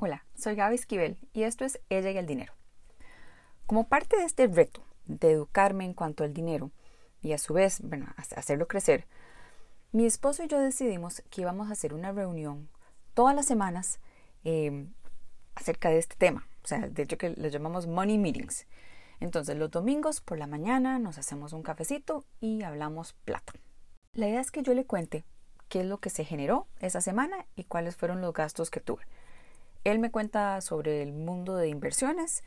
Hola, soy Gaby Esquivel y esto es Ella y el Dinero. Como parte de este reto de educarme en cuanto al dinero y a su vez, bueno, hacerlo crecer, mi esposo y yo decidimos que íbamos a hacer una reunión todas las semanas em, acerca de este tema. O sea, de hecho que le llamamos Money Meetings. Entonces los domingos por la mañana nos hacemos un cafecito y hablamos plata. La idea es que yo le cuente qué es lo que se generó esa semana y cuáles fueron los gastos que tuve. Él me cuenta sobre el mundo de inversiones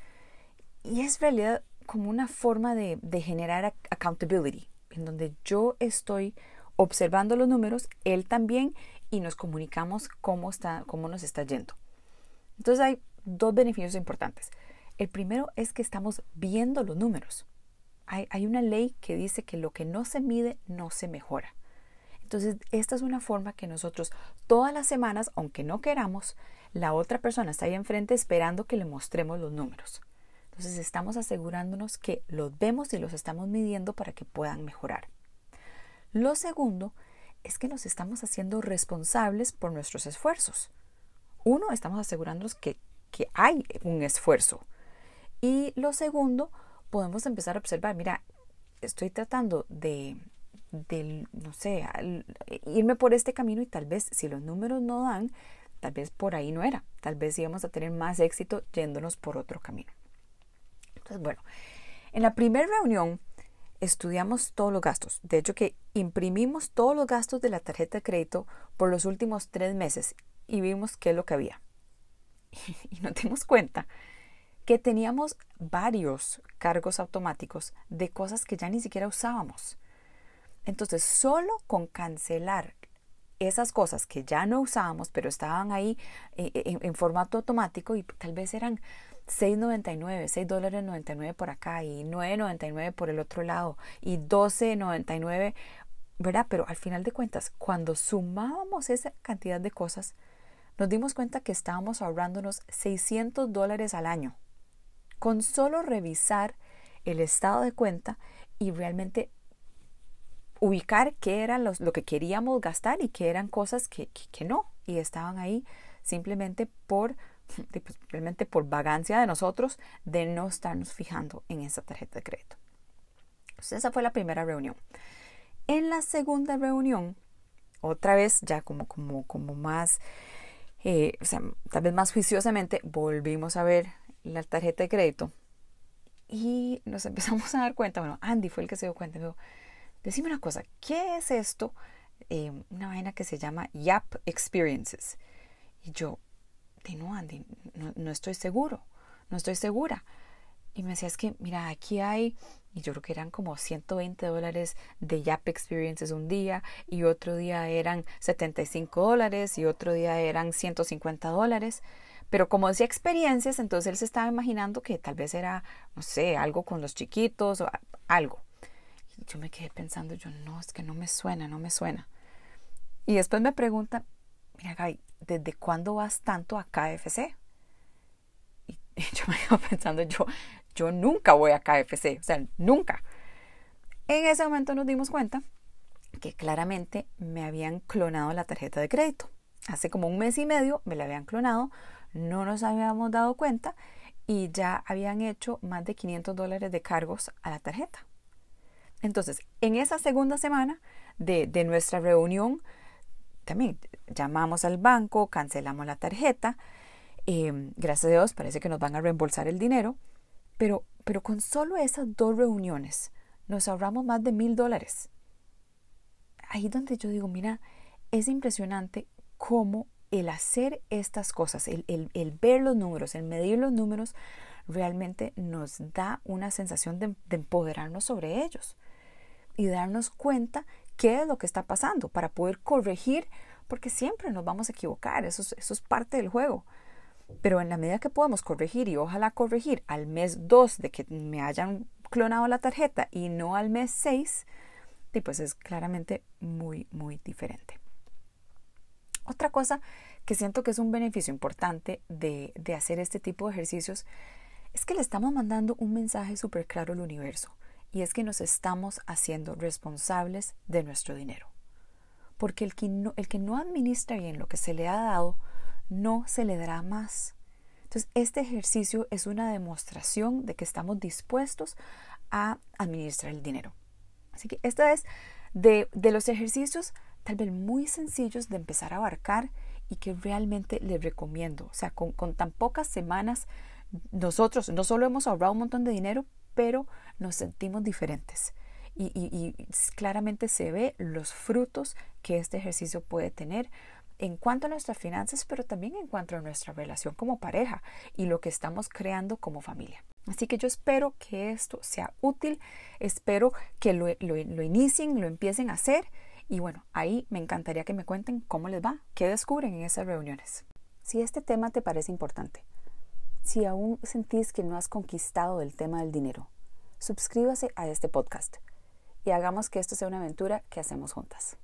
y es realidad como una forma de, generar accountability, en donde yo estoy observando los números, él también, y nos comunicamos cómo, está, cómo nos está yendo. Entonces hay dos beneficios importantes. El primero es que estamos viendo los números. Hay, una ley que dice que lo que no se mide no se mejora. Entonces, esta es una forma que nosotros todas las semanas, aunque no queramos, la otra persona está ahí enfrente esperando que le mostremos los números. Entonces, estamos asegurándonos que los vemos y los estamos midiendo para que puedan mejorar. Lo segundo es que nos estamos haciendo responsables por nuestros esfuerzos. Uno, estamos asegurándonos que, que hay un esfuerzo. Y lo segundo, podemos empezar a observar, mira, estoy tratando de, del, no sé, irme por este camino y tal vez si los números no dan, tal vez por ahí no era, tal vez íbamos a tener más éxito yéndonos por otro camino. Entonces, bueno, en la primera reunión estudiamos todos los gastos, de hecho que imprimimos todos los gastos de la tarjeta de crédito por los últimos tres meses y vimos qué es lo que había. Y nos dimos cuenta que teníamos varios cargos automáticos de cosas que ya ni siquiera usábamos. Entonces, solo con cancelar esas cosas que ya no usábamos, pero estaban ahí eh, eh, en, formato automático y tal vez eran 6.99, 6 dólares 99 por acá y 9.99 por el otro lado y 12.99, ¿verdad? Pero al final de cuentas, cuando sumábamos esa cantidad de cosas, nos dimos cuenta que estábamos ahorrándonos 600 dólares al año con solo revisar el estado de cuenta y realmente ubicar qué era lo que queríamos gastar y qué eran cosas que, no y estaban ahí simplemente por pues, realmente por vagancia de nosotros de no estarnos fijando en esa tarjeta de crédito. Entonces esa fue la primera reunión. En la segunda reunión, otra vez ya como, como, como más, eh, o sea, tal vez más juiciosamente, volvimos a ver la tarjeta de crédito y nos empezamos a dar cuenta, bueno, Andy fue el que se dio cuenta, dijo, Decime una cosa, ¿qué es esto? Eh, una vaina que se llama YAP Experiences. Y yo, de no, Andy, no, estoy seguro, no estoy segura. Y me decía, es que, mira, aquí hay, y yo creo que eran como 120 dólares de YAP Experiences un día, y otro día eran 75 dólares, y otro día eran 150 dólares. Pero como decía experiencias, entonces él se estaba imaginando que tal vez era, no sé, algo con los chiquitos o algo yo me quedé pensando, yo no, es que no me suena, no me suena. Y después me pregunta, mira Gaby, ¿desde cuándo vas tanto a KFC? Y, yo me quedo pensando, yo, yo nunca voy a KFC, o sea, nunca. En ese momento nos dimos cuenta que claramente me habían clonado la tarjeta de crédito. Hace como un mes y medio me la habían clonado, no nos habíamos dado cuenta y ya habían hecho más de 500 dólares de cargos a la tarjeta. Entonces, en esa segunda semana de, nuestra reunión, también llamamos al banco, cancelamos la tarjeta. Em, gracias a Dios parece que nos van a reembolsar el dinero, pero, pero con solo esas dos reuniones nos ahorramos más de mil dólares. Ahí donde yo digo, mira, es impresionante cómo el hacer estas cosas, el, el ver los números, el medir los números, realmente nos da una sensación de, de empoderarnos sobre ellos y darnos cuenta qué es lo que está pasando para poder corregir, porque siempre nos vamos a equivocar, eso es, eso es parte del juego. Pero en la medida que podemos corregir y ojalá corregir al mes 2 de que me hayan clonado la tarjeta y no al mes 6, pues es claramente muy, muy diferente. Otra cosa que siento que es un beneficio importante de, de hacer este tipo de ejercicios es que le estamos mandando un mensaje súper claro al universo y es que nos estamos haciendo responsables de nuestro dinero. Porque el que, no, el que no administra bien lo que se le ha dado, no se le dará más. Entonces, este ejercicio es una demostración de que estamos dispuestos a administrar el dinero. Así que esta es de, los ejercicios tal vez muy sencillos de empezar a abarcar y que realmente les recomiendo. O sea, con, con tan pocas semanas, nosotros no solo hemos ahorrado un montón de dinero, pero nos sentimos diferentes. Y, claramente se ve los frutos que este ejercicio puede tener en cuanto a nuestras finanzas, pero también en cuanto a nuestra relación como pareja y lo que estamos creando como familia. Así que yo espero que esto sea útil, espero que lo, lo, inicien, lo empiecen a hacer y bueno, ahí me encantaría que me cuenten cómo les va, qué descubren en esas reuniones. Si este tema te parece importante, si aún sentís que no has conquistado el tema del dinero, suscríbase a este podcast y hagamos que esto sea una aventura que hacemos juntas.